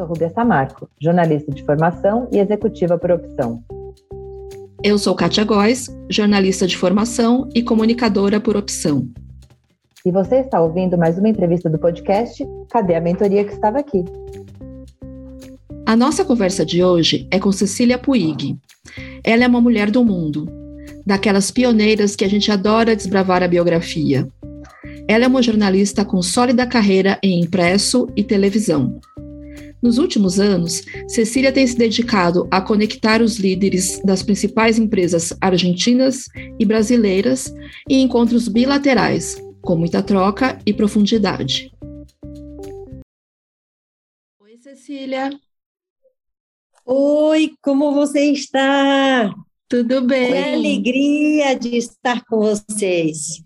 sou Rubia Samarco, jornalista de formação e executiva por opção. Eu sou Kátia Góes, jornalista de formação e comunicadora por opção. E você está ouvindo mais uma entrevista do podcast Cadê a Mentoria que estava aqui? A nossa conversa de hoje é com Cecília Puig. Ela é uma mulher do mundo, daquelas pioneiras que a gente adora desbravar a biografia. Ela é uma jornalista com sólida carreira em impresso e televisão. Nos últimos anos, Cecília tem se dedicado a conectar os líderes das principais empresas argentinas e brasileiras em encontros bilaterais, com muita troca e profundidade. Oi, Cecília. Oi, como você está? Tudo bem? Que alegria de estar com vocês.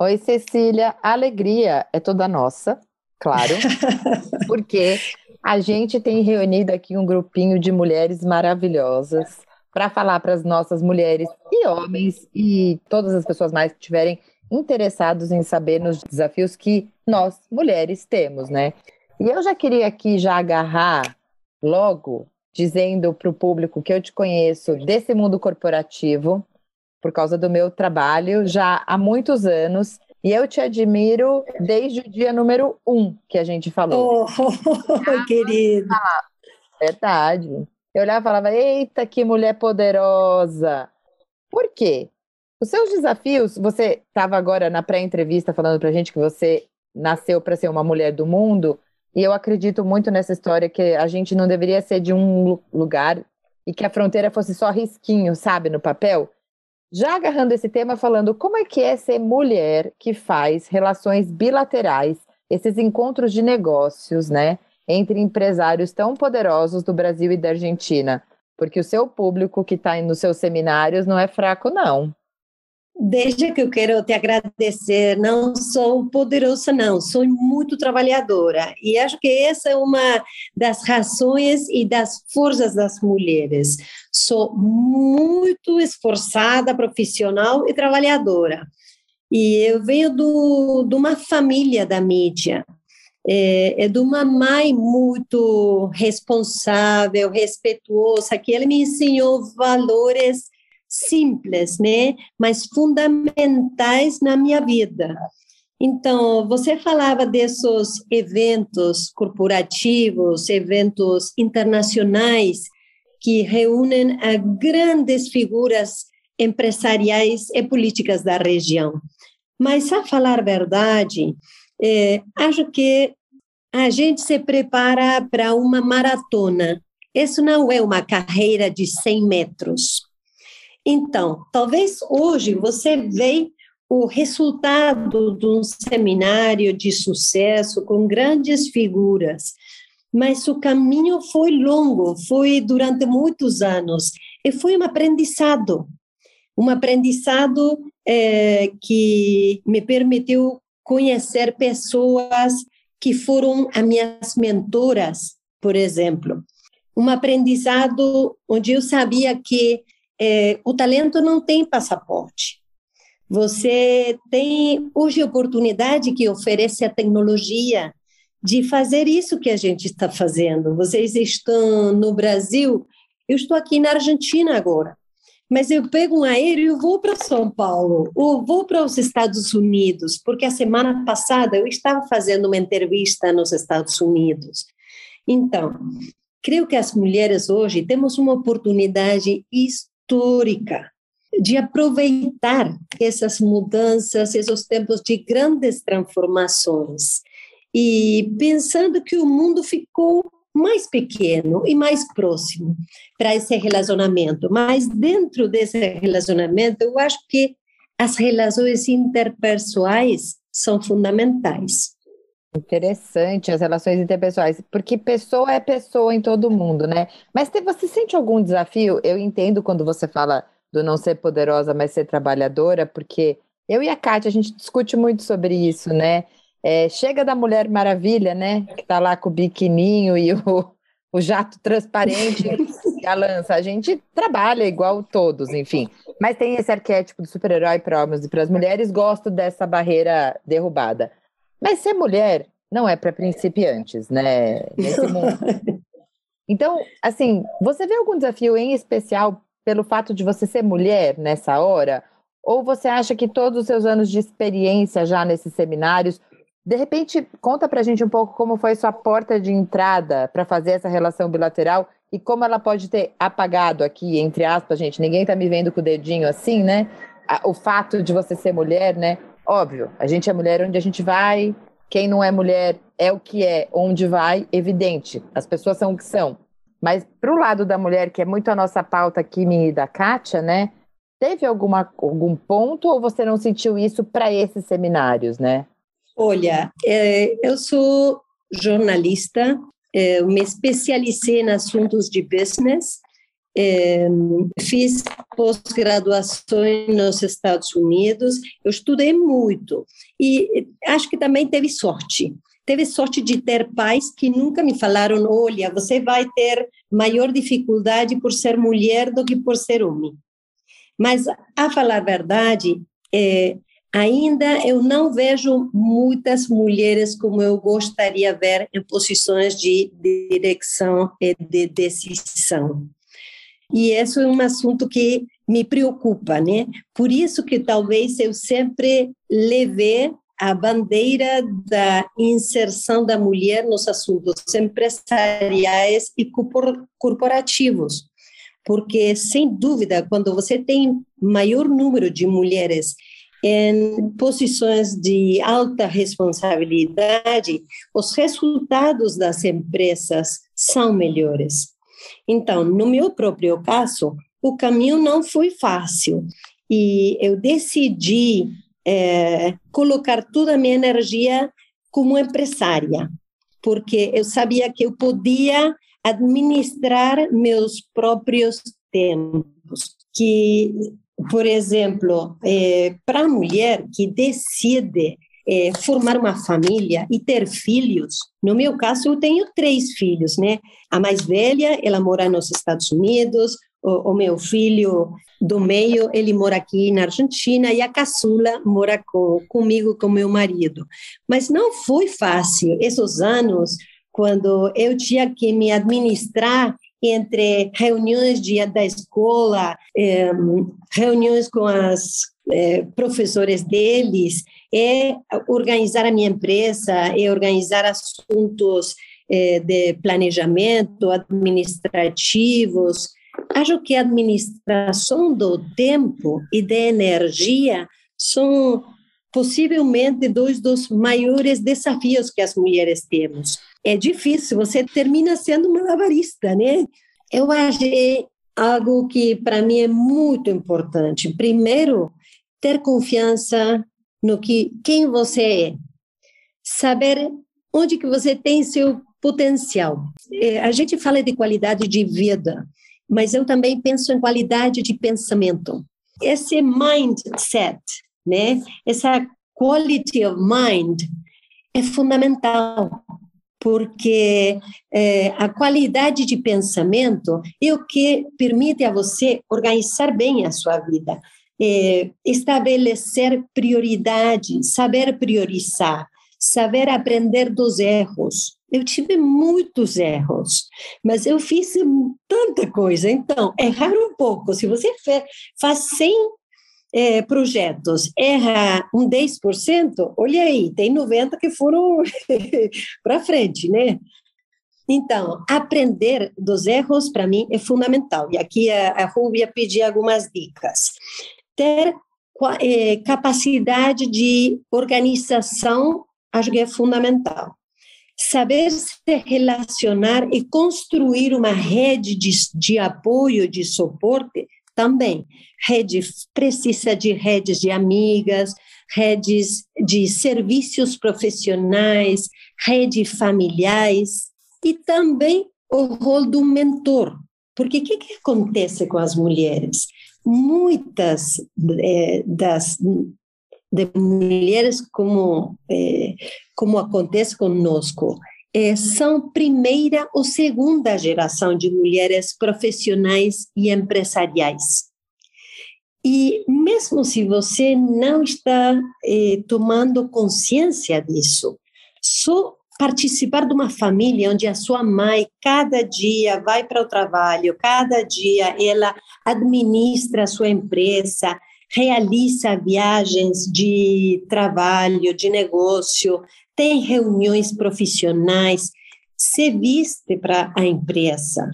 Oi, Cecília. A alegria é toda nossa, claro, porque a gente tem reunido aqui um grupinho de mulheres maravilhosas para falar para as nossas mulheres e homens e todas as pessoas mais que estiverem interessados em saber nos desafios que nós, mulheres, temos, né? E eu já queria aqui já agarrar logo dizendo para o público que eu te conheço desse mundo corporativo, por causa do meu trabalho já há muitos anos. E eu te admiro desde o dia número um que a gente falou. Oh, querido. verdade. Eu olhava e falava: eita, que mulher poderosa. Por quê? Os seus desafios, você estava agora na pré-entrevista falando para a gente que você nasceu para ser uma mulher do mundo, e eu acredito muito nessa história que a gente não deveria ser de um lugar e que a fronteira fosse só risquinho, sabe, no papel. Já agarrando esse tema, falando como é que é ser mulher que faz relações bilaterais, esses encontros de negócios, né, entre empresários tão poderosos do Brasil e da Argentina, porque o seu público que está nos seus seminários não é fraco, não. Desde que eu quero te agradecer, não sou poderosa, não, sou muito trabalhadora. E acho que essa é uma das razões e das forças das mulheres. Sou muito esforçada, profissional e trabalhadora. E eu venho do, de uma família da mídia, é, é de uma mãe muito responsável, respeituosa, que ela me ensinou valores simples, né, mas fundamentais na minha vida. Então, você falava desses eventos corporativos, eventos internacionais que reúnem grandes figuras empresariais e políticas da região. Mas, a falar a verdade, é, acho que a gente se prepara para uma maratona. Isso não é uma carreira de 100 metros. Então, talvez hoje você veja o resultado de um seminário de sucesso com grandes figuras, mas o caminho foi longo, foi durante muitos anos, e foi um aprendizado, um aprendizado é, que me permitiu conhecer pessoas que foram as minhas mentoras, por exemplo. Um aprendizado onde eu sabia que é, o talento não tem passaporte. Você tem hoje a oportunidade que oferece a tecnologia de fazer isso que a gente está fazendo. Vocês estão no Brasil, eu estou aqui na Argentina agora, mas eu pego um aéreo e vou para São Paulo, ou vou para os Estados Unidos, porque a semana passada eu estava fazendo uma entrevista nos Estados Unidos. Então, creio que as mulheres hoje temos uma oportunidade histórica de aproveitar essas mudanças, esses tempos de grandes transformações. E pensando que o mundo ficou mais pequeno e mais próximo para esse relacionamento. Mas dentro desse relacionamento, eu acho que as relações interpessoais são fundamentais. Interessante as relações interpessoais, porque pessoa é pessoa em todo mundo, né? Mas você sente algum desafio? Eu entendo quando você fala do não ser poderosa, mas ser trabalhadora, porque eu e a Kátia, a gente discute muito sobre isso, né? É, chega da Mulher Maravilha, né? Que tá lá com o biquininho e o, o jato transparente e a lança. A gente trabalha igual todos, enfim. Mas tem esse arquétipo do super-herói para homens e para as mulheres, gosto dessa barreira derrubada. Mas ser mulher não é para principiantes, né? Nesse mundo. Então, assim, você vê algum desafio em especial pelo fato de você ser mulher nessa hora? Ou você acha que todos os seus anos de experiência já nesses seminários, de repente, conta pra gente um pouco como foi sua porta de entrada para fazer essa relação bilateral e como ela pode ter apagado aqui, entre aspas, gente, ninguém tá me vendo com o dedinho assim, né? O fato de você ser mulher, né? Óbvio, a gente é mulher onde a gente vai, quem não é mulher é o que é, onde vai, evidente. As pessoas são o que são. Mas para o lado da mulher, que é muito a nossa pauta aqui, minha e da Kátia, né? Teve alguma, algum ponto ou você não sentiu isso para esses seminários, né? Olha, é, eu sou jornalista, é, me especializei em assuntos de business, fiz pós-graduação nos Estados Unidos, eu estudei muito e acho que também teve sorte. Teve sorte de ter pais que nunca me falaram: olha, você vai ter maior dificuldade por ser mulher do que por ser homem. Mas, a falar a verdade, é, ainda eu não vejo muitas mulheres como eu gostaria de ver em posições de direção e de decisão. E isso é um assunto que me preocupa, né? Por isso que talvez eu sempre levei a bandeira da inserção da mulher nos assuntos empresariais e corporativos. Porque, sem dúvida, quando você tem maior número de mulheres em posições de alta responsabilidade, os resultados das empresas são melhores. Então, no meu próprio caso, o caminho não foi fácil e eu decidi é, colocar toda a minha energia como empresária, porque eu sabia que eu podia administrar meus próprios tempos. Que, por exemplo, é, para a mulher que decide é, formar uma família e ter filhos. No meu caso, eu tenho três filhos, né? A mais velha, ela mora nos Estados Unidos, o, o, meu filho do meio, ele mora aqui na Argentina e a caçula mora com, comigo, com meu marido. Mas não foi fácil esses anos quando eu tinha que me administrar entre reuniões de, da escola, eh, reuniões com as eh, professores deles, é organizar a minha empresa, é organizar assuntos eh, de planejamento administrativos, Acho que a administração do tempo e da energia são possivelmente dois dos maiores desafios que as mulheres temos. É difícil, você termina sendo malabarista, né? Eu achei algo que para mim é muito importante. Primeiro, ter confiança no que quem você é. Saber onde que você tem seu potencial. É, a gente fala de qualidade de vida, mas eu também penso em qualidade de pensamento. Esse mindset, né? Essa quality of mind é fundamental, porque é, a qualidade de pensamento é o que permite a você organizar bem a sua vida, é, estabelecer prioridades, saber priorizar, saber aprender dos erros, eu tive muitos erros, mas eu fiz tanta coisa. Então, errar um pouco. Se você faz 100 é, projetos, erra um 10%, olha aí, tem 90 que foram para frente, né? Então, aprender dos erros, para mim, é fundamental. E aqui a, a Rubia pedir algumas dicas. Ter é, capacidade de organização, acho que é fundamental saber se relacionar e construir uma rede de, de apoio, de suporte, também. Rede precisa de redes de amigas, redes de serviços profissionais, redes familiares e também o rol do mentor. Porque o que, que acontece com as mulheres? Muitas é, das de mulheres como, eh, como acontece conosco, eh, são primeira ou segunda geração de mulheres profissionais e empresariais. E mesmo se você não está eh, tomando consciência disso, só participar de uma família onde a sua mãe cada dia vai para o trabalho, cada dia ela administra a sua empresa, realiza viagens de trabalho, de negócio, tem reuniões profissionais, se viste para a empresa.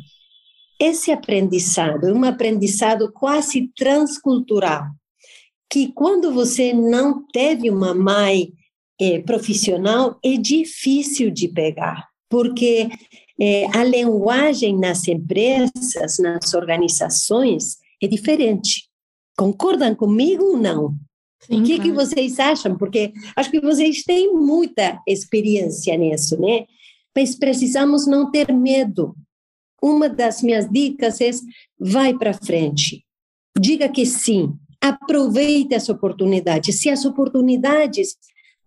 Esse aprendizado é um aprendizado quase transcultural, que quando você não teve uma mãe é, profissional, é difícil de pegar, porque é, a linguagem nas empresas, nas organizações, é diferente. Concordam comigo ou não? o que, que vocês acham? Porque acho que vocês têm muita experiência nisso, né? Mas precisamos não ter medo. Uma das minhas dicas é: vai para frente. Diga que sim. Aproveite as oportunidades. Se as oportunidades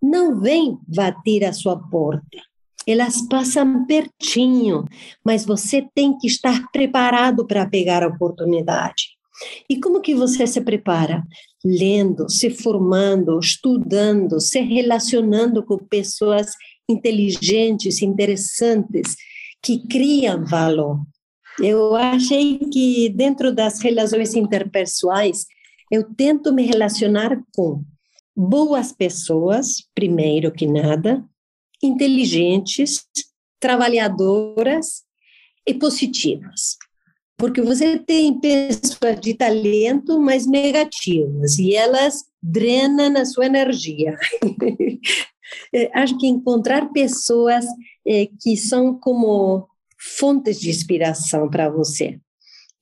não vêm bater a sua porta, elas passam pertinho, mas você tem que estar preparado para pegar a oportunidade. E como que você se prepara? Lendo, se formando, estudando, se relacionando com pessoas inteligentes, interessantes, que criam valor. Eu achei que dentro das relações interpessoais, eu tento me relacionar com boas pessoas, primeiro que nada, inteligentes, trabalhadoras e positivas. Porque você tem pessoas de talento, mas negativas, e elas drenam a sua energia. É, acho que encontrar pessoas é, que são como fontes de inspiração para você,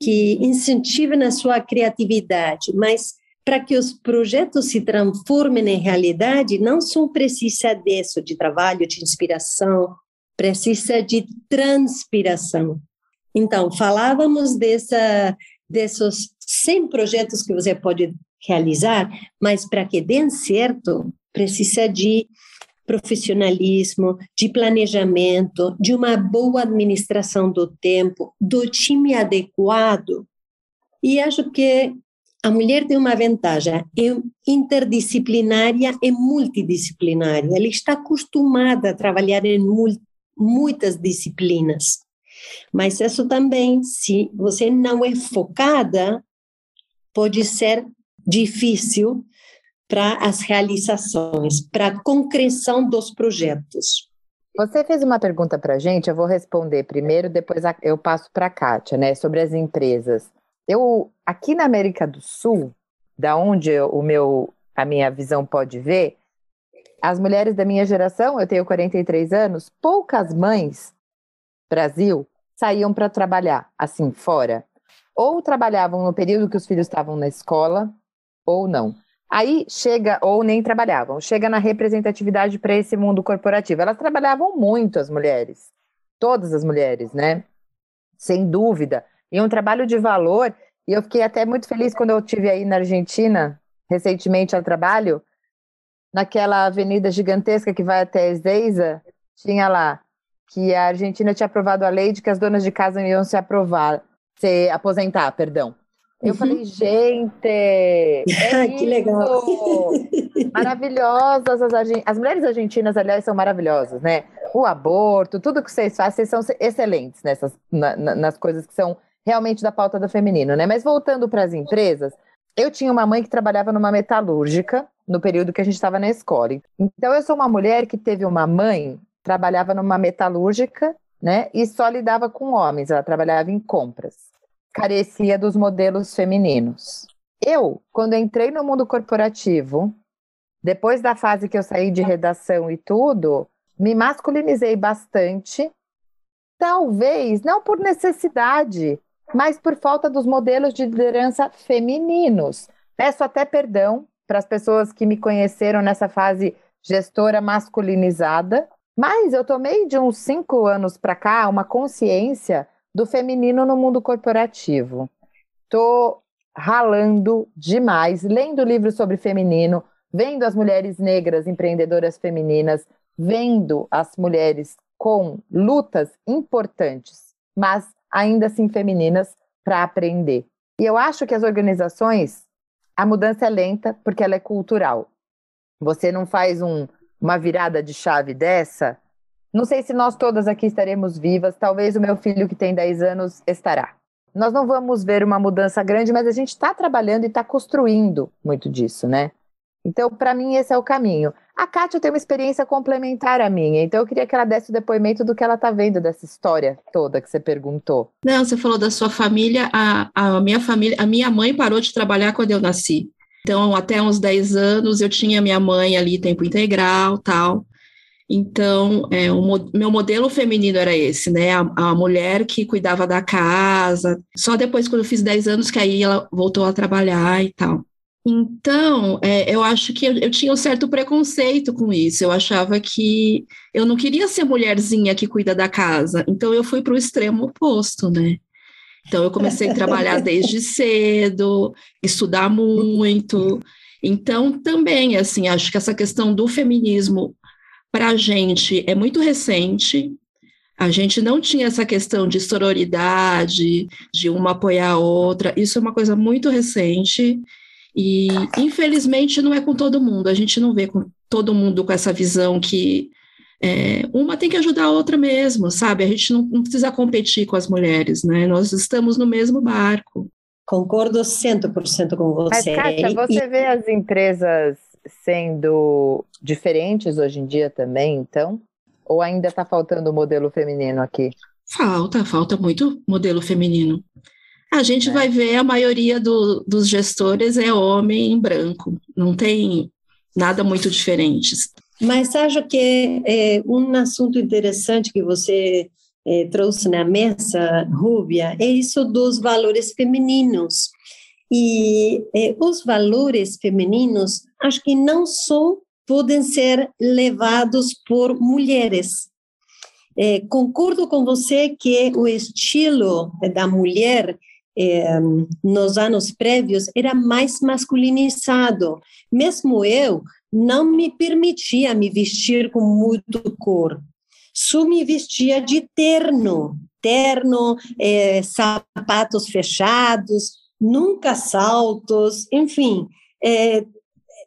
que incentivam a sua criatividade, mas para que os projetos se transformem em realidade, não só precisa disso, de trabalho, de inspiração, precisa de transpiração. Então, falávamos dessa, desses 100 projetos que você pode realizar, mas para que dêem certo, precisa de profissionalismo, de planejamento, de uma boa administração do tempo, do time adequado. E acho que a mulher tem uma vantagem, é interdisciplinária e multidisciplinária. Ela está acostumada a trabalhar em muitas disciplinas. Mas isso também, se você não é focada, pode ser difícil para as realizações, para a concreção dos projetos. Você fez uma pergunta para a gente, eu vou responder primeiro, depois eu passo para a Kátia, né, sobre as empresas. Eu, aqui na América do Sul, da onde o meu, a minha visão pode ver, as mulheres da minha geração, eu tenho 43 anos, poucas mães, Brasil, saíam para trabalhar, assim, fora. Ou trabalhavam no período que os filhos estavam na escola, ou não. Aí chega, ou nem trabalhavam, chega na representatividade para esse mundo corporativo. Elas trabalhavam muito, as mulheres, todas as mulheres, né? Sem dúvida. E um trabalho de valor. E eu fiquei até muito feliz quando eu tive aí na Argentina, recentemente ao trabalho, naquela avenida gigantesca que vai até Ezeiza, tinha lá que a Argentina tinha aprovado a lei de que as donas de casa iam se aprovar, se aposentar, perdão. Eu uhum. falei, gente, é que legal. Maravilhosas as, as mulheres argentinas, aliás, são maravilhosas, né? O aborto, tudo que vocês fazem, vocês são excelentes nessas, na, na, nas coisas que são realmente da pauta do feminino, né? Mas voltando para as empresas, eu tinha uma mãe que trabalhava numa metalúrgica no período que a gente estava na escola. Então eu sou uma mulher que teve uma mãe trabalhava numa metalúrgica, né? E só lidava com homens. Ela trabalhava em compras carecia dos modelos femininos. Eu, quando entrei no mundo corporativo, depois da fase que eu saí de redação e tudo, me masculinizei bastante, talvez não por necessidade, mas por falta dos modelos de liderança femininos. Peço até perdão para as pessoas que me conheceram nessa fase gestora masculinizada, mas eu tomei de uns cinco anos para cá uma consciência do feminino no mundo corporativo. Estou ralando demais, lendo livros sobre feminino, vendo as mulheres negras empreendedoras femininas, vendo as mulheres com lutas importantes, mas ainda assim femininas, para aprender. E eu acho que as organizações, a mudança é lenta porque ela é cultural. Você não faz um uma virada de chave dessa, não sei se nós todas aqui estaremos vivas, talvez o meu filho que tem 10 anos estará. Nós não vamos ver uma mudança grande, mas a gente está trabalhando e está construindo muito disso, né? Então, para mim, esse é o caminho. A Kátia tem uma experiência complementar à minha, então eu queria que ela desse o depoimento do que ela está vendo dessa história toda que você perguntou. Não, você falou da sua família, a, a minha família, a minha mãe parou de trabalhar quando eu nasci. Então, até uns 10 anos, eu tinha minha mãe ali, tempo integral, tal. Então, é, o meu modelo feminino era esse, né? A, a, mulher que cuidava da casa. Só depois, quando eu fiz 10 anos, que aí ela voltou a trabalhar e tal. Então, é, eu acho que eu, eu, tinha um certo preconceito com isso. Eu achava que eu não queria ser mulherzinha que cuida da casa. Então, eu fui para o extremo oposto, né? Então, eu comecei a trabalhar desde cedo, estudar muito. Então, também, assim, acho que essa questão do feminismo para a gente é muito recente. A gente não tinha essa questão de sororidade, de uma apoiar a outra. Isso é uma coisa muito recente. E, infelizmente, não é com todo mundo. A gente não vê com todo mundo com essa visão que é, uma tem que ajudar a outra mesmo, sabe? A gente não, não, precisa competir com as mulheres, né? Nós estamos no mesmo barco. Concordo 100% com você. Mas, Kátia, você e... vê as empresas sendo diferentes hoje em dia também, então? Ou ainda está faltando o modelo feminino aqui? Falta, falta muito modelo feminino. A gente vai ver a maioria do, dos gestores é homem branco, não tem nada muito diferente. Mas acho que é, um assunto interessante que você é, trouxe na mesa, Rúbia, é isso dos valores femininos. E é, os valores femininos, acho que não só podem ser levados por mulheres. É, concordo com você que o estilo da mulher é, nos anos prévios era mais masculinizado. Mesmo eu não me permitia me vestir com muito cor. Só me vestia de terno, terno, é, sapatos fechados, nunca saltos, enfim. É,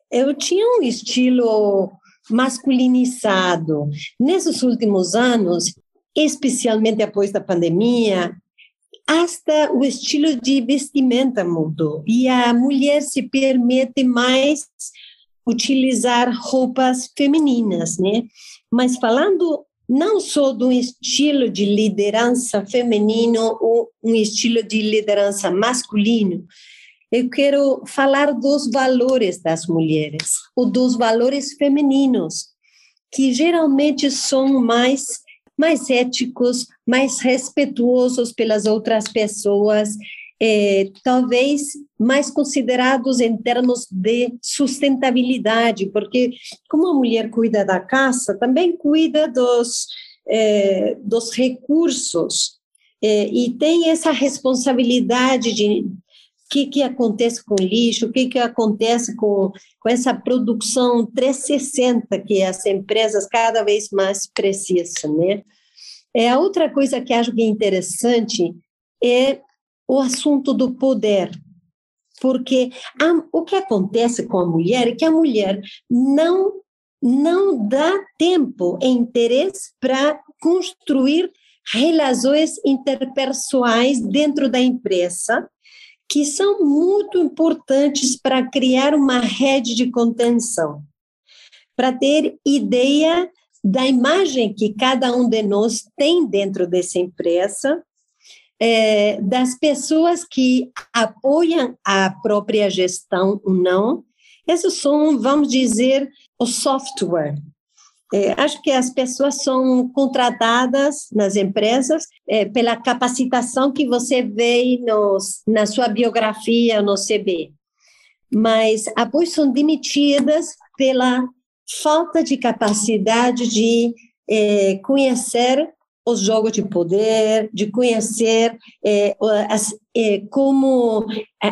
eu tinha um estilo masculinizado. Nesses últimos anos, especialmente depois da pandemia, hasta o estilo de vestimenta mudou e a mulher se permite mais utilizar roupas femininas, né? Mas falando não só do estilo de liderança feminino ou um estilo de liderança masculino, eu quero falar dos valores das mulheres, ou dos valores femininos, que geralmente são mais mais éticos, mais respeituosos pelas outras pessoas, é, talvez mais considerados em termos de sustentabilidade, porque como a mulher cuida da casa, também cuida dos, é, dos recursos é, e tem essa responsabilidade de o que, que acontece com o lixo, o que, que acontece com, com essa produção 360 que as empresas cada vez mais precisam, né? É, a outra coisa que acho que é interessante é o assunto do poder, porque a, o que acontece com a mulher é que a mulher não não dá tempo e interesse para construir relações interpessoais dentro da empresa que são muito importantes para criar uma rede de contenção, para ter ideia da imagem que cada um de nós tem dentro dessa empresa, é, das pessoas que apoiam a própria gestão ou não. Esses são, vamos dizer, o software é, acho que as pessoas são contratadas nas empresas é, pela capacitação que você vê nos, na sua biografia no CV, mas após são demitidas pela falta de capacidade de é, conhecer os jogos de poder, de conhecer é, as, é, como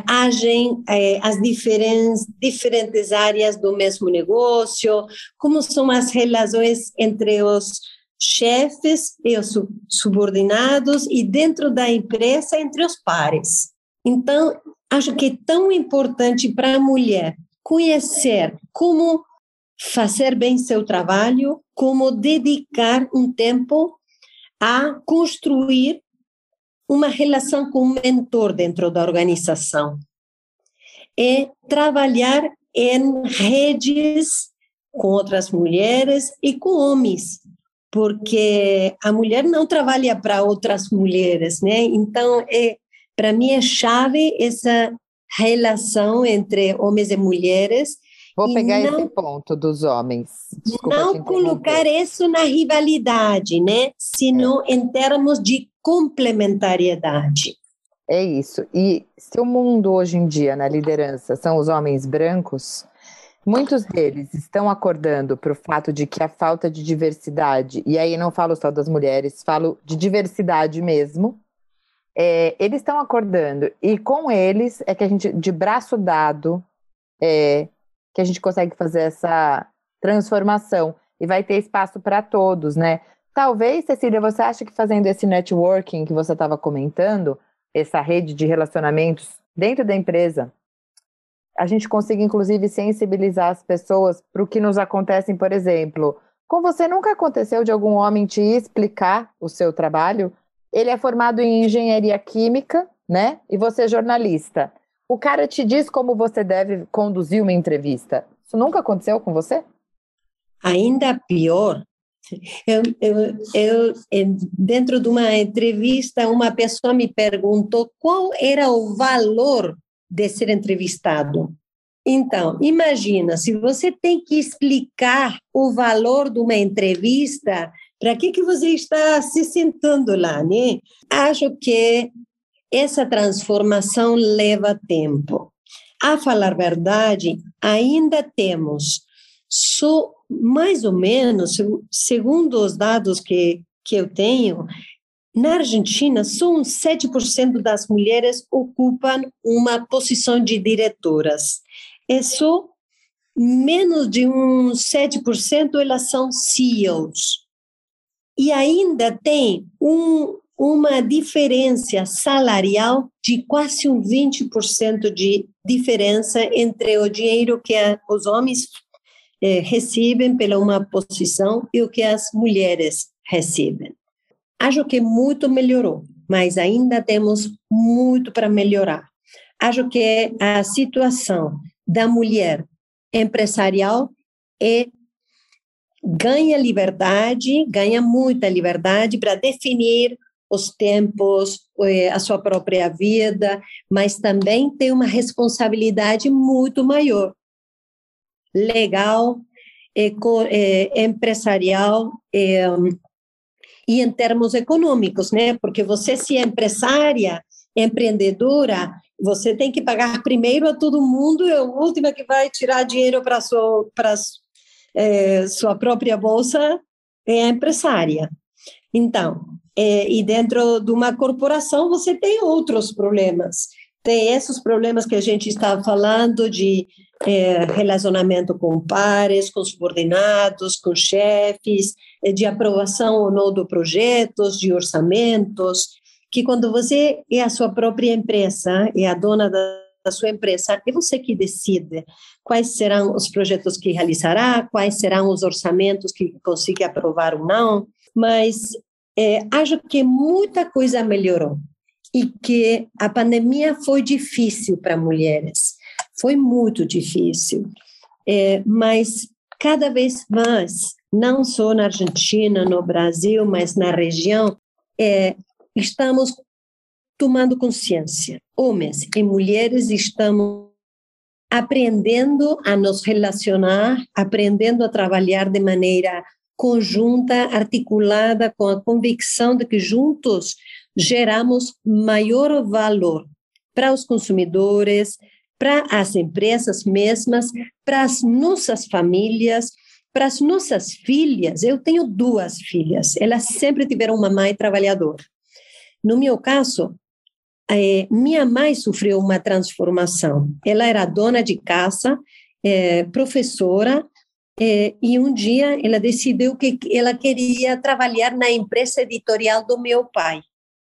agem as diferentes, diferentes áreas do mesmo negócio, como são as relações entre os chefes e os subordinados e dentro da empresa entre os pares. Então, acho que é tão importante para a mulher conhecer como fazer bem seu trabalho, como dedicar um tempo a construir uma relação com um mentor dentro da organização. É trabalhar em redes com outras mulheres e com homens, porque a mulher não trabalha para outras mulheres, né? Então, é, para mim é chave essa relação entre homens e mulheres. Vou pegar não, esse ponto dos homens. Desculpa não colocar isso na rivalidade, né? Sino é. em termos de complementariedade. É isso. E se o mundo hoje em dia, na liderança, são os homens brancos, muitos deles estão acordando para o fato de que a falta de diversidade, e aí não falo só das mulheres, falo de diversidade mesmo, é, eles estão acordando, e com eles é que a gente, de braço dado, é, que a gente consegue fazer essa transformação. E vai ter espaço para todos, né? Talvez, Cecília, você acha que fazendo esse networking que você estava comentando, essa rede de relacionamentos dentro da empresa, a gente consiga, inclusive, sensibilizar as pessoas para o que nos acontece, por exemplo. Com você nunca aconteceu de algum homem te explicar o seu trabalho? Ele é formado em engenharia química, né? E você é jornalista. O cara te diz como você deve conduzir uma entrevista. Isso nunca aconteceu com você? Ainda pior. Eu, eu, eu, dentro de uma entrevista, uma pessoa me perguntou qual era o valor de ser entrevistado. Então, imagina, se você tem que explicar o valor de uma entrevista, para que, que você está se sentando lá, né? Acho que essa transformação leva tempo. A falar verdade, ainda temos só mais ou menos, segundo os dados que, que eu tenho, na Argentina, só uns 7% das mulheres ocupam uma posição de diretoras. É só menos de uns 7% elas são CEOs. E ainda tem um, uma diferença salarial de quase um 20% de diferença entre o dinheiro que os homens eh, recebem pela uma posição e o que as mulheres recebem. Acho que muito melhorou, mas ainda temos muito para melhorar. Acho que a situação da mulher empresarial é ganha liberdade, ganha muita liberdade para definir os tempos, eh, a sua própria vida, mas também tem uma responsabilidade muito maior. Legal, é, empresarial é, e em termos econômicos, né? Porque você, se é empresária, empreendedora, você tem que pagar primeiro a todo mundo, é a última que vai tirar dinheiro para sua, para sua própria bolsa é a empresária. Então, é, e dentro de uma corporação você tem outros problemas. Tem esses problemas que a gente está falando de é, relacionamento com pares, com subordinados, com chefes, é, de aprovação ou não de projetos, de orçamentos, que quando você é a sua própria empresa, é a dona da, da sua empresa, é você que decide quais serão os projetos que realizará, quais serão os orçamentos que consiga aprovar ou não, mas é, acho que muita coisa melhorou e que a pandemia foi difícil para mulheres, foi muito difícil, é, mas cada vez mais, não só na Argentina, no Brasil, mas na região, é, estamos tomando consciência. Homens e mulheres estamos aprendendo a nos relacionar, aprendendo a trabalhar de maneira conjunta, articulada com a convicção de que juntos geramos maior valor para os consumidores, para as empresas mesmas, para as nossas famílias, para as nossas filhas. Eu tenho duas filhas, elas sempre tiveram uma mãe trabalhadora. No meu caso, é, minha mãe sofreu uma transformação. Ela era dona de casa, é, professora, é, e um dia ela decidiu que ela queria trabalhar na empresa editorial do meu pai.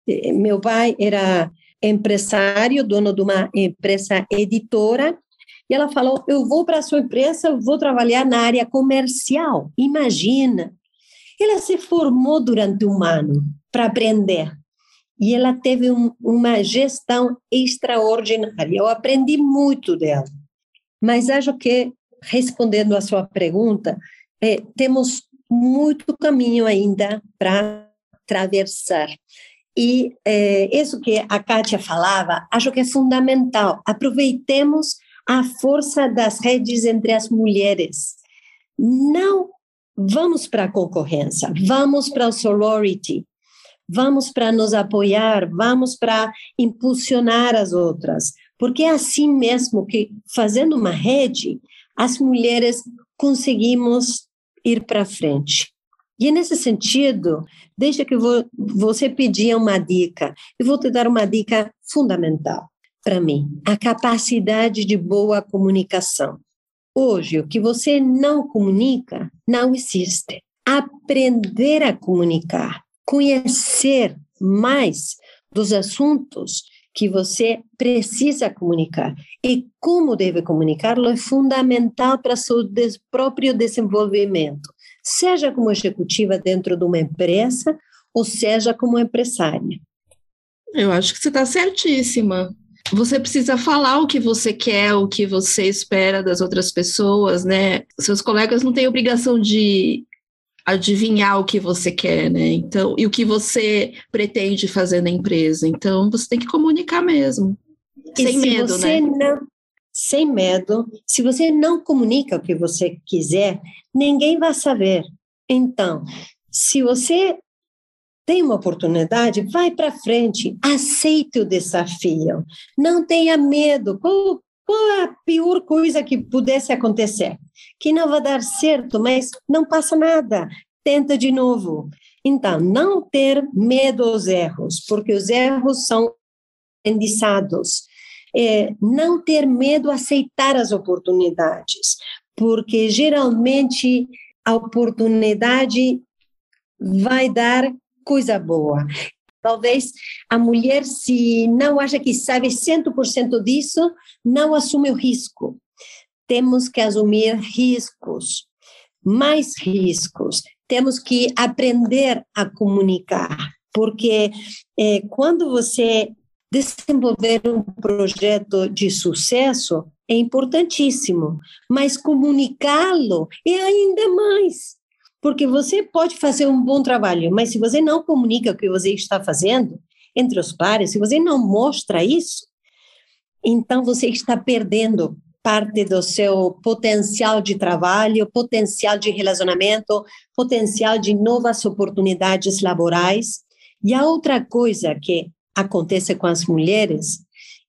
É, meu pai era empresário, dono de uma empresa editora, E ela falou: Eu vou para a sua empresa, eu vou trabalhar na área comercial. Imagina. Ela se formou durante um ano para aprender. E ela teve um, uma gestão extraordinária. Eu aprendi muito dela. Mas acho que, respondendo à sua pergunta, é, temos muito caminho ainda para atravessar. E é, isso que a Kátia falava, acho que é fundamental. Aproveitemos a força das redes entre as mulheres. Não vamos para a concorrência, vamos para o sorority, vamos para nos apoiar, vamos para impulsionar as outras, porque é assim mesmo que, fazendo uma rede, as mulheres conseguimos ir para frente. E nesse sentido, deixa que vou, você pedir uma dica, eu vou te dar uma dica fundamental para mim: a capacidade de boa comunicação. Hoje, o que você não comunica não existe. Aprender a comunicar, conhecer mais dos assuntos que você precisa comunicar e como deve comunicá-lo é fundamental para seu próprio desenvolvimento seja como executiva dentro de uma empresa ou seja como empresária. Eu acho que você está certíssima. Você precisa falar o que você quer, o que você espera das outras pessoas, né? Seus colegas não têm obrigação de adivinhar o que você quer, né? Então, e o que você pretende fazer na empresa. Então, você tem que comunicar mesmo. E sem medo, né? Não, sem medo. Se você não comunica o que você quiser, ninguém vai saber. Então, se você tem uma oportunidade, vai para frente, aceite o desafio, não tenha medo. Qual, qual é a pior coisa que pudesse acontecer? Que não vai dar certo, mas não passa nada, tenta de novo. Então, não ter medo aos erros, porque os erros são aprendizados. É, não ter medo aceitar as oportunidades, porque geralmente a oportunidade vai dar coisa boa. Talvez a mulher, se não acha que sabe 100% disso, não assume o risco. Temos que assumir riscos, mais riscos. Temos que aprender a comunicar, porque é, quando você desenvolver um projeto de sucesso, é importantíssimo, mas comunicá-lo é ainda mais. Porque você pode fazer um bom trabalho, mas se você não comunica o que você está fazendo entre os pares, se você não mostra isso, então você está perdendo parte do seu potencial de trabalho, potencial de relacionamento, potencial de novas oportunidades laborais. E a outra coisa que acontece com as mulheres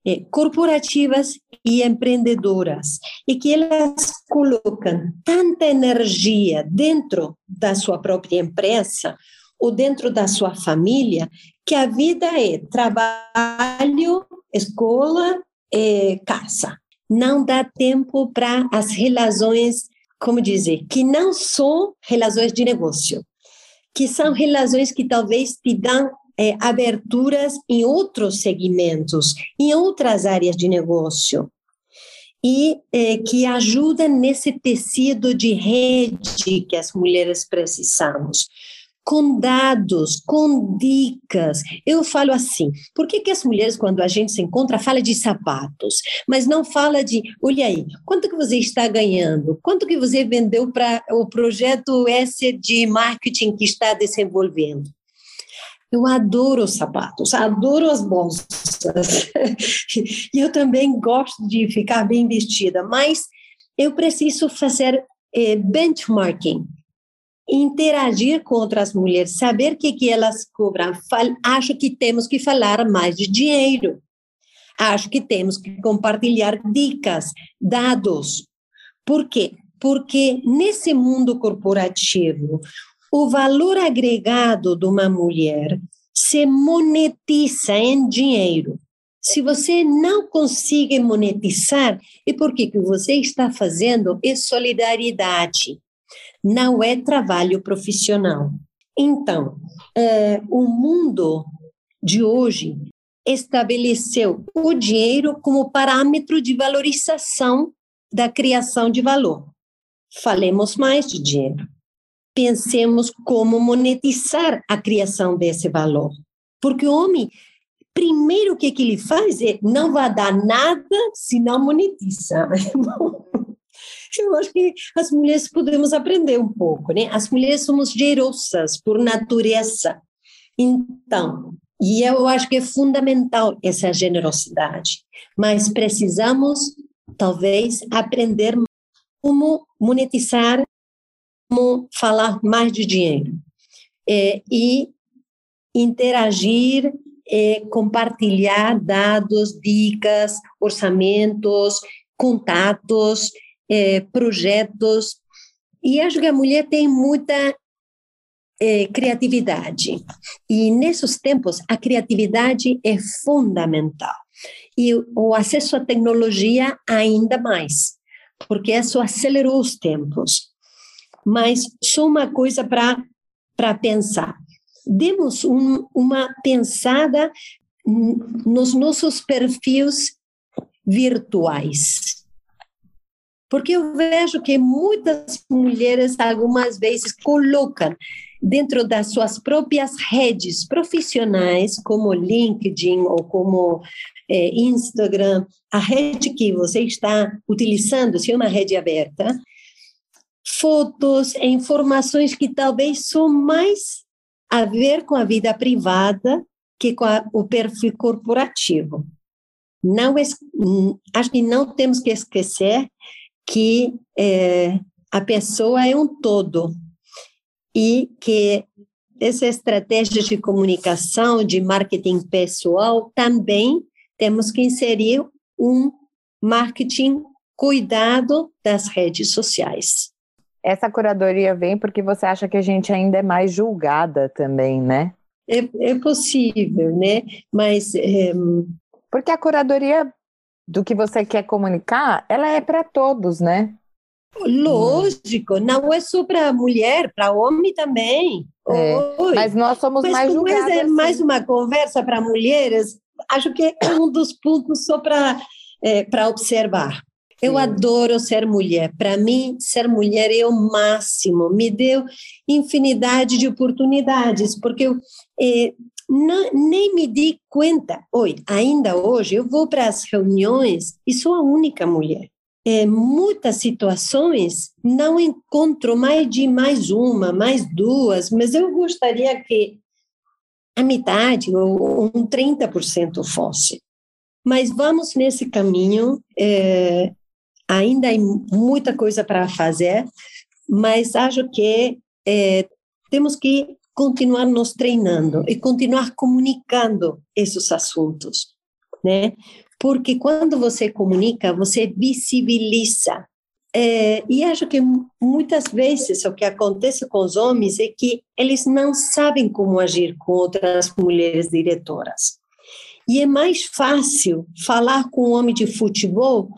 é, corporativas e empreendedoras, e que elas colocam tanta energia dentro da sua própria empresa ou dentro da sua família, que a vida é trabalho, escola, e casa. Não dá tempo para as relações, como dizer, que não são relações de negócio, que são relações que talvez te dão é, aberturas em outros segmentos, em outras áreas de negócio, e é, que ajudam nesse tecido de rede que as mulheres precisamos com dados, com dicas. Eu falo assim, por que, que as mulheres, quando a gente se encontra, fala de sapatos, mas não fala de, olha aí, quanto que você está ganhando? Quanto que você vendeu para o projeto S de marketing que está desenvolvendo? Eu adoro os sapatos, adoro as bolsas. e eu também gosto de ficar bem vestida, mas eu preciso fazer eh, benchmarking, interagir com outras mulheres, saber o que, que elas cobram. Acho que temos que falar mais de dinheiro. Acho que temos que compartilhar dicas, dados. Por quê? Porque nesse mundo corporativo, o valor agregado de uma mulher se monetiza em dinheiro. Se você não consegue monetizar, é porque o que você está fazendo é solidariedade, não é trabalho profissional. Então, é, o mundo de hoje estabeleceu o dinheiro como parâmetro de valorização da criação de valor. Falemos mais de dinheiro. Pensemos como monetizar a criação desse valor. Porque o homem, primeiro o que, que ele faz é não vai dar nada se não monetiza. Eu acho que as mulheres podemos aprender um pouco, né? As mulheres somos generosas por natureza. Então, e eu acho que é fundamental essa generosidade, mas precisamos, talvez, aprender como monetizar, como falar mais de dinheiro é, e interagir, é, compartilhar dados, dicas, orçamentos, contatos, é, projetos. E acho que a mulher tem muita é, criatividade. E nesses tempos, a criatividade é fundamental. E o acesso à tecnologia ainda mais, porque isso acelerou os tempos. Mas só uma coisa para pensar. Demos um, uma pensada nos nossos perfis virtuais. Porque eu vejo que muitas mulheres, algumas vezes, colocam dentro das suas próprias redes profissionais, como LinkedIn ou como é, Instagram, a rede que você está utilizando, se é uma rede aberta, fotos informações que talvez são mais a ver com a vida privada que com a, o perfil corporativo. Não acho que não temos que esquecer que é, a pessoa é um todo e que essa estratégia de comunicação, de marketing pessoal, também temos que inserir um marketing cuidado das redes sociais. Essa curadoria vem porque você acha que a gente ainda é mais julgada também, né? É, é possível, né? Mas. É... Porque a curadoria do que você quer comunicar, ela é para todos, né? Lógico, não é só para mulher, para homem também. É, mas nós somos mas mais julgadas. é mais uma conversa para mulheres, acho que é um dos pontos só para é, observar. Eu Sim. adoro ser mulher. Para mim, ser mulher é o máximo. Me deu infinidade de oportunidades, porque eu é, não, nem me di conta. Oi, ainda hoje eu vou para as reuniões e sou a única mulher é, muitas situações não encontro mais de mais uma, mais duas, mas eu gostaria que a metade ou um 30% fosse. Mas vamos nesse caminho, é, ainda há muita coisa para fazer, mas acho que é, temos que continuar nos treinando e continuar comunicando esses assuntos, né? porque quando você comunica, você visibiliza. É, e acho que muitas vezes o que acontece com os homens é que eles não sabem como agir com outras mulheres diretoras. E é mais fácil falar com um homem de futebol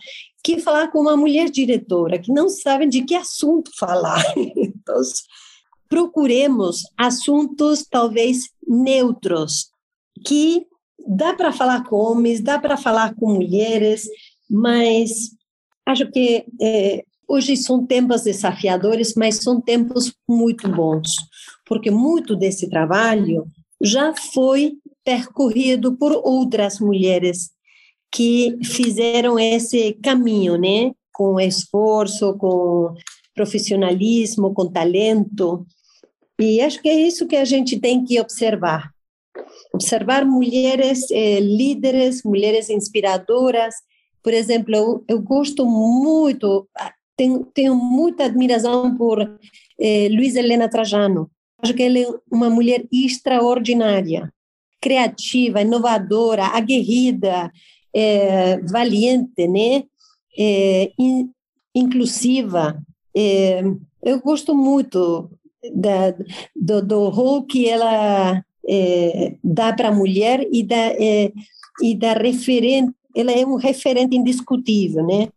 que falar com uma mulher diretora, que não sabem de que assunto falar. Então, procuremos assuntos talvez neutros, que dá para falar com homens, dá para falar com mulheres, mas acho que é, hoje são tempos desafiadores, mas são tempos muito bons, porque muito desse trabalho já foi percorrido por outras mulheres que fizeram esse caminho, né? Com esforço, com profissionalismo, com talento. E acho que é isso que a gente tem que observar observar mulheres eh, líderes, mulheres inspiradoras. Por exemplo, eu, eu gosto muito, ah, tenho, tenho, muita admiração por eh, Luiz Helena Trajano. Acho que ela é uma mulher extraordinária, criativa, inovadora, aguerrida, eh, valiente, né? Eh, in, inclusiva. Eh, eu gosto muito da, do, do rol que ela é, dá para a mulher e dá, é, e dá referente, ela é um referente indiscutível, né?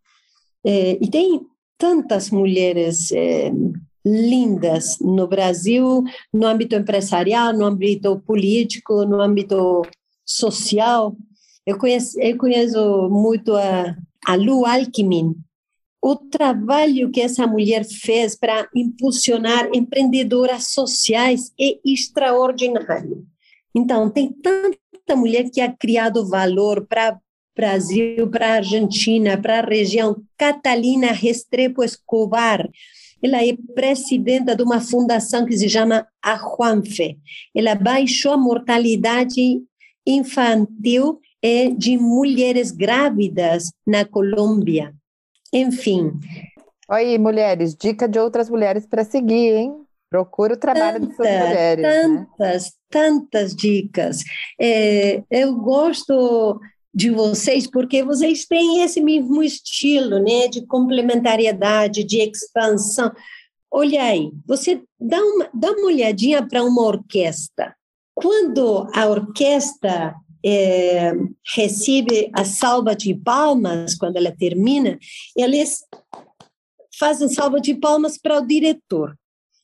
É, e tem tantas mulheres lindas no Brasil, no âmbito empresarial, no âmbito político, no âmbito social. Eu conheço, eu conheço muito a, a Lu Alckmin, o trabalho que essa mulher fez para impulsionar empreendedoras sociais é extraordinário. Então, tem tanta mulher que ha criado valor para Brasil, para Argentina, para a região. Catalina Restrepo Escobar, ela é presidenta de uma fundação que se chama a Juanfe. Ela baixou a mortalidade infantil é de mulheres grávidas na Colômbia. Enfim. Oi, mulheres, dica de outras mulheres para seguir, hein? Procura o trabalho tantas, dessas mulheres. Né? Tantas, né? tantas dicas. É, eu gosto de vocês porque vocês têm esse mesmo estilo, né, de complementariedade, de expansão. Olha aí, você dá uma, dá uma olhadinha para uma orquestra. Quando a orquestra é, recebe a salva de palmas, quando ela termina, eles fazem salva de palmas para o diretor.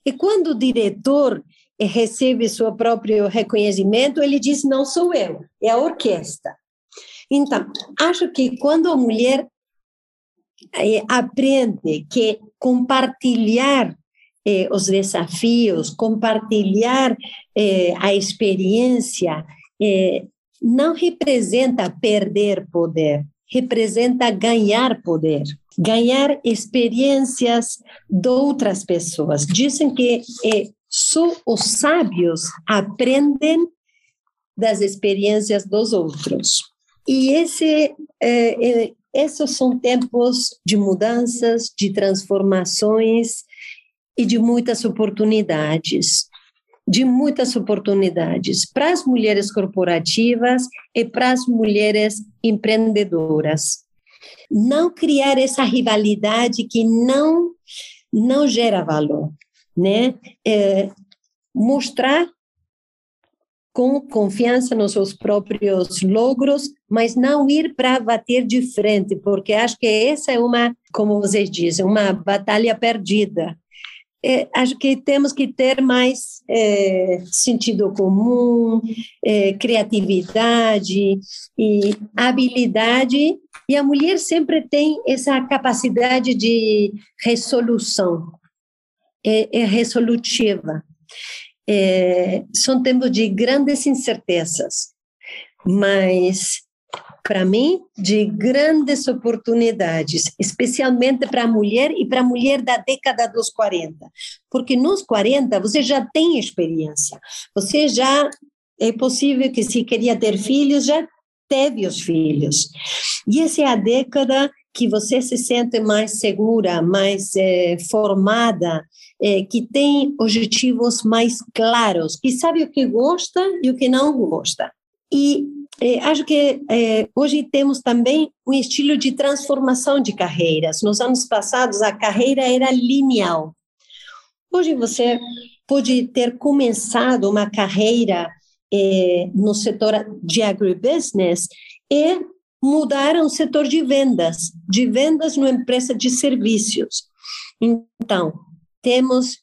E quando o diretor recebe seu próprio reconhecimento, ele diz: não sou eu, é a orquestra. Então, acho que quando a mulher é, aprende que compartilhar eh, os desafios, compartilhar eh, a experiência, eh, não representa perder poder, representa ganhar poder, ganhar experiências de outras pessoas. Dizem que só os sábios aprendem das experiências dos outros. E esse, é, é, esses são tempos de mudanças, de transformações e de muitas oportunidades. De muitas oportunidades para as mulheres corporativas e para as mulheres empreendedoras. Não criar essa rivalidade que não, não gera valor, né? É, mostrar com confiança nos seus próprios logros, mas não ir para bater de frente, porque acho que essa é uma, como vocês dizem, uma batalha perdida. É, acho que temos que ter mais é, sentido comum, é, criatividade e habilidade, e a mulher sempre tem essa capacidade de resolução, é, é resolutiva. É, são tempos de grandes incertezas, mas para mim, de grandes oportunidades, especialmente para a mulher e para a mulher da década dos 40. Porque nos 40 você já tem experiência, você já é possível que se queria ter filhos, já teve os filhos. E essa é a década que você se sente mais segura, mais é, formada, é, que tem objetivos mais claros, que sabe o que gosta e o que não gosta. E é, acho que é, hoje temos também um estilo de transformação de carreiras. Nos anos passados, a carreira era linear. Hoje você pode ter começado uma carreira é, no setor de agribusiness e mudar ao setor de vendas, de vendas numa empresa de serviços. Então, temos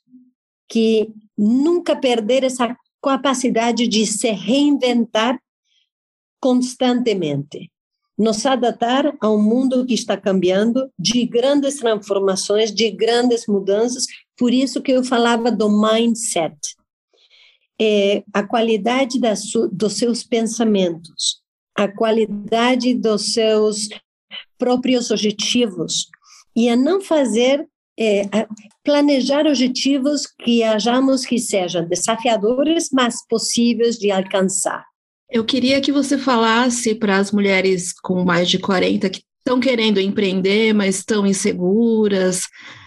que nunca perder essa capacidade de se reinventar constantemente, nos adaptar a um mundo que está cambiando, de grandes transformações, de grandes mudanças. Por isso que eu falava do mindset, é, a qualidade das, dos seus pensamentos, a qualidade dos seus próprios objetivos e a não fazer é, planejar objetivos que achamos que sejam desafiadores, mas possíveis de alcançar. Eu queria que você falasse para as mulheres com mais de 40 que estão querendo empreender, mas estão inseguras,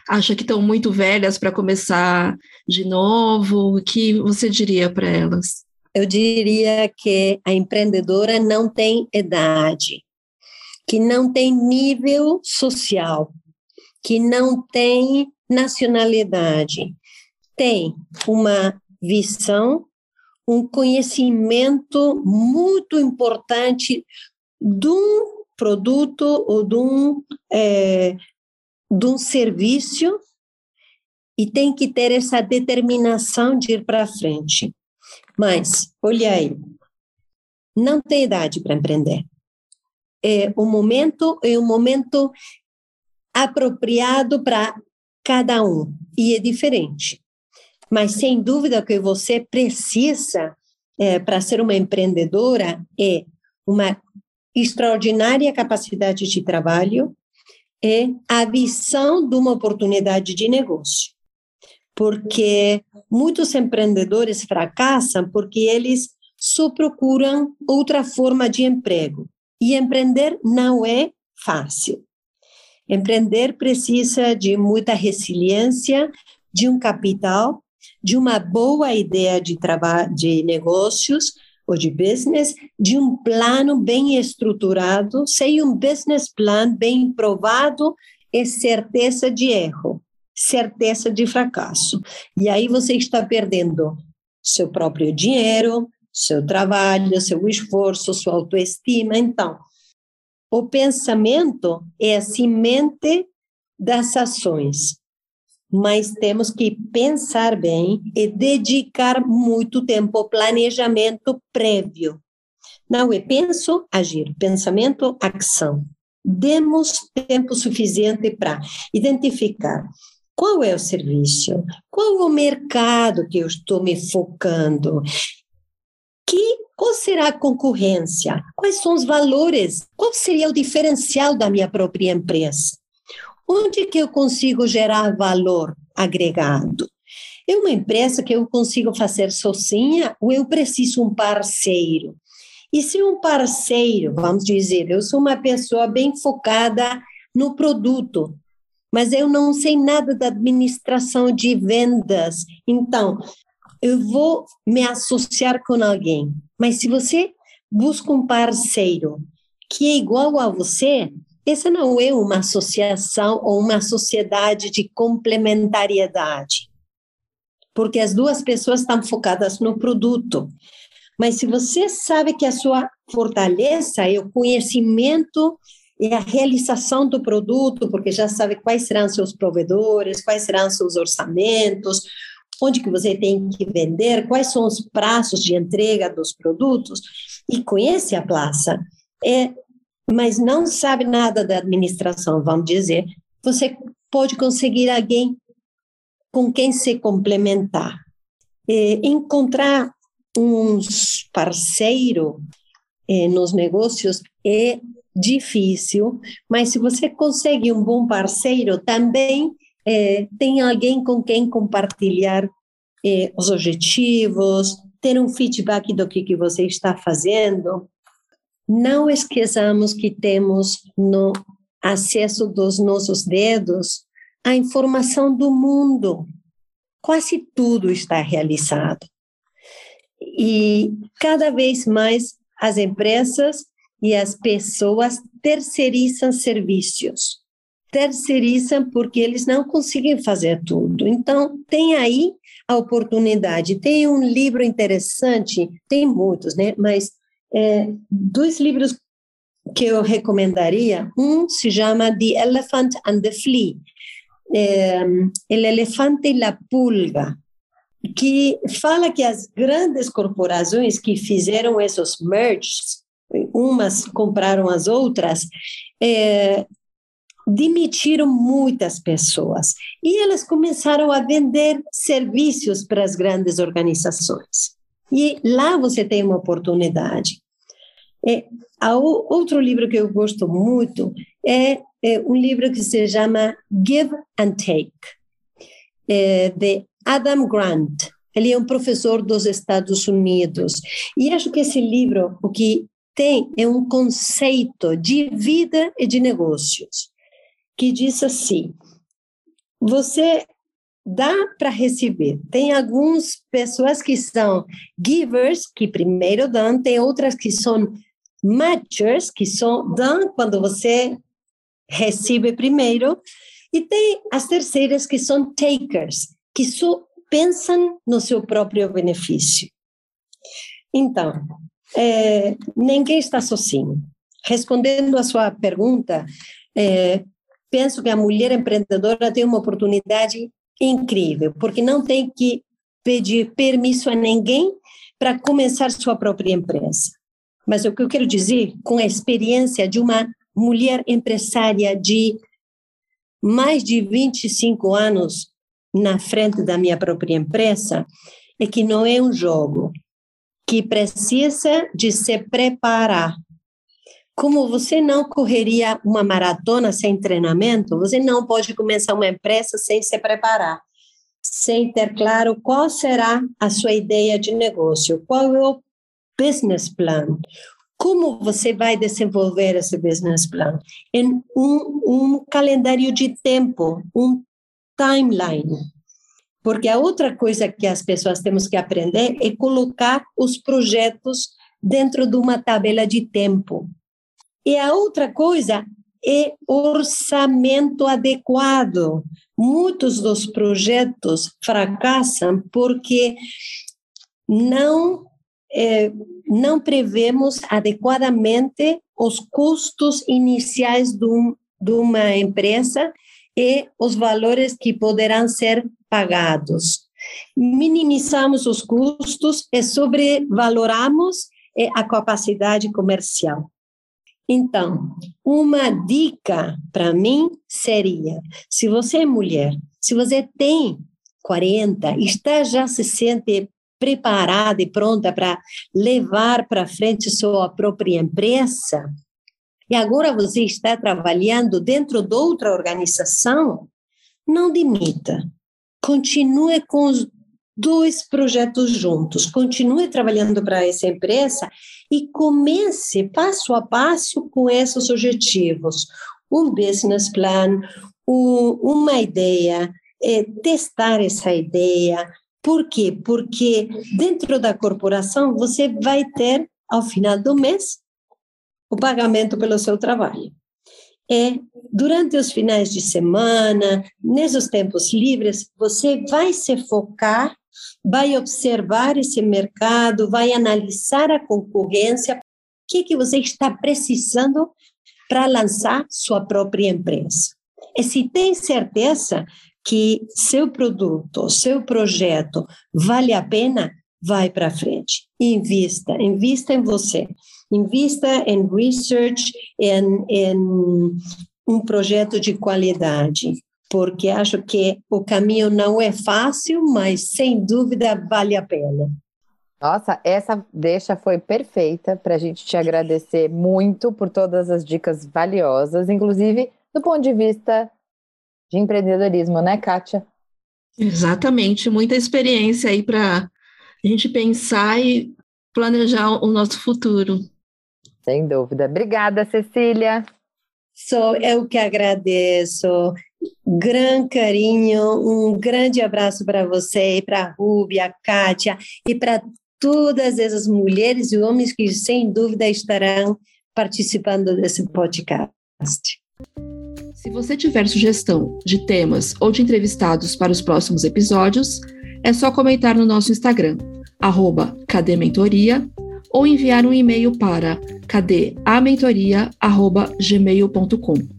acham que estão muito velhas para começar de novo, o que você diria para elas? Eu diria que a empreendedora não tem idade, que não tem nível social, que não tem nacionalidade, tem uma visão, um conhecimento muito importante de um produto ou de um, é, de um serviço e tem que ter essa determinação de ir para frente. Mas, olha aí, não tem idade para empreender. É, o momento é um momento apropriado para cada um e é diferente. Mas sem dúvida que você precisa é, para ser uma empreendedora é uma extraordinária capacidade de trabalho e a visão de uma oportunidade de negócio. Porque muitos empreendedores fracassam porque eles só procuram outra forma de emprego. E empreender não é fácil. Empreender precisa de muita resiliência, de um capital, de uma boa ideia de de negócios ou de business, de um plano bem estruturado, sem um business plan bem provado, é certeza de erro, certeza de fracasso. E aí você está perdendo seu próprio dinheiro, seu trabalho, seu esforço, sua autoestima. Então, o pensamento é a semente das ações, mas temos que pensar bem e dedicar muito tempo ao planejamento prévio. Não é penso, agir, pensamento, ação. Demos tempo suficiente para identificar qual é o serviço, qual é o mercado que eu estou me focando, que qual será a concorrência? Quais são os valores? Qual seria o diferencial da minha própria empresa? Onde que eu consigo gerar valor agregado? É uma empresa que eu consigo fazer sozinha ou eu preciso um parceiro? E se um parceiro, vamos dizer, eu sou uma pessoa bem focada no produto, mas eu não sei nada da administração de vendas. Então, eu vou me associar com alguém. Mas se você busca um parceiro que é igual a você, essa não é uma associação ou uma sociedade de complementariedade. Porque as duas pessoas estão focadas no produto. Mas se você sabe que a sua fortaleza é o conhecimento e a realização do produto, porque já sabe quais serão seus provedores, quais serão seus orçamentos, onde que você tem que vender, quais são os prazos de entrega dos produtos, e conhece a praça, é, mas não sabe nada da administração, vamos dizer, você pode conseguir alguém com quem se complementar. É, encontrar uns parceiro é, nos negócios é difícil, mas se você consegue um bom parceiro, também é, tem alguém com quem compartilhar os objetivos, ter um feedback do que, que você está fazendo. Não esqueçamos que temos no acesso dos nossos dedos a informação do mundo. Quase tudo está realizado. E cada vez mais as empresas e as pessoas terceirizam serviços terceirizam porque eles não conseguem fazer tudo. Então, tem aí a oportunidade. Tem um livro interessante, tem muitos, né? Mas é, dois livros que eu recomendaria. Um se chama The Elephant and the Flea, é, El Elefante e a Pulga, que fala que as grandes corporações que fizeram esses merges, umas compraram as outras, é, demitiram muitas pessoas e elas começaram a vender serviços para as grandes organizações. E lá você tem uma oportunidade. É, outro livro que eu gosto muito é, é, um livro que se chama Give and Take, é, de Adam Grant. Ele é um professor dos Estados Unidos. E acho que esse livro, o que tem é um conceito de vida e de negócios que diz assim: você dá para receber. Tem algumas pessoas que são givers, que primeiro dão, tem outras que são matchers, que são dão quando você recebe primeiro, e tem as terceiras que são takers, que só pensam no seu próprio benefício. Então, é, ninguém está sozinho. Respondendo a sua pergunta, é, penso que a mulher empreendedora tem uma oportunidade incrível, porque não tem que pedir permisso a ninguém para começar sua própria empresa. Mas o que eu quero dizer, com a experiência de uma mulher empresária de mais de 25 anos na frente da minha própria empresa é que não é um jogo, que precisa de se preparar. Como você não correria uma maratona sem treinamento, você não pode começar uma empresa sem se preparar, sem ter claro qual será a sua ideia de negócio, qual é o business plan, como você vai desenvolver esse business plan? Em um, um calendário de tempo, um timeline. Porque a outra coisa que as pessoas temos que aprender é colocar os projetos dentro de uma tabela de tempo. E a outra coisa é orçamento adequado. Muitos dos projetos fracassam porque não é, não prevemos adequadamente os custos iniciais de, um, de uma empresa e os valores que poderão ser pagados. Minimizamos os custos e sobrevaloramos a capacidade comercial. Então, uma dica para mim seria: se você é mulher, se você tem 40, está já se sente preparada e pronta para levar para frente sua própria empresa, e agora você está trabalhando dentro de outra organização, não demita. Continue com os dois projetos juntos, continue trabalhando para essa empresa e comece passo a passo com esses objetivos. Um business plan, uma ideia, é, testar essa ideia, por quê? Porque dentro da corporação você vai ter, ao final do mês, o pagamento pelo seu trabalho. E durante os finais de semana, nesses tempos livres, você vai se focar, vai observar esse mercado, vai analisar a concorrência, o que, que você está precisando para lançar sua própria empresa. E se tem certeza que seu produto, seu projeto vale a pena, vai para frente. Invista, invista em você. Invista em research, em, em um projeto de qualidade, porque acho que o caminho não é fácil, mas sem dúvida vale a pena. Nossa, essa deixa foi perfeita para a gente te agradecer muito por todas as dicas valiosas, inclusive do ponto de vista de empreendedorismo, né, Kátia? Exatamente, muita experiência aí para a gente pensar e planejar o nosso futuro. Sem dúvida. Obrigada, Cecília. Sou eu que agradeço. Gran carinho, um grande abraço para você e para a Rúbia, a Kátia e para todas essas mulheres e homens que sem dúvida estarão participando desse podcast. Se você tiver sugestão de temas ou de entrevistados para os próximos episódios, é só comentar no nosso Instagram, arroba cadementoria, ou enviar um e-mail para cadeamentoria.gmail.com.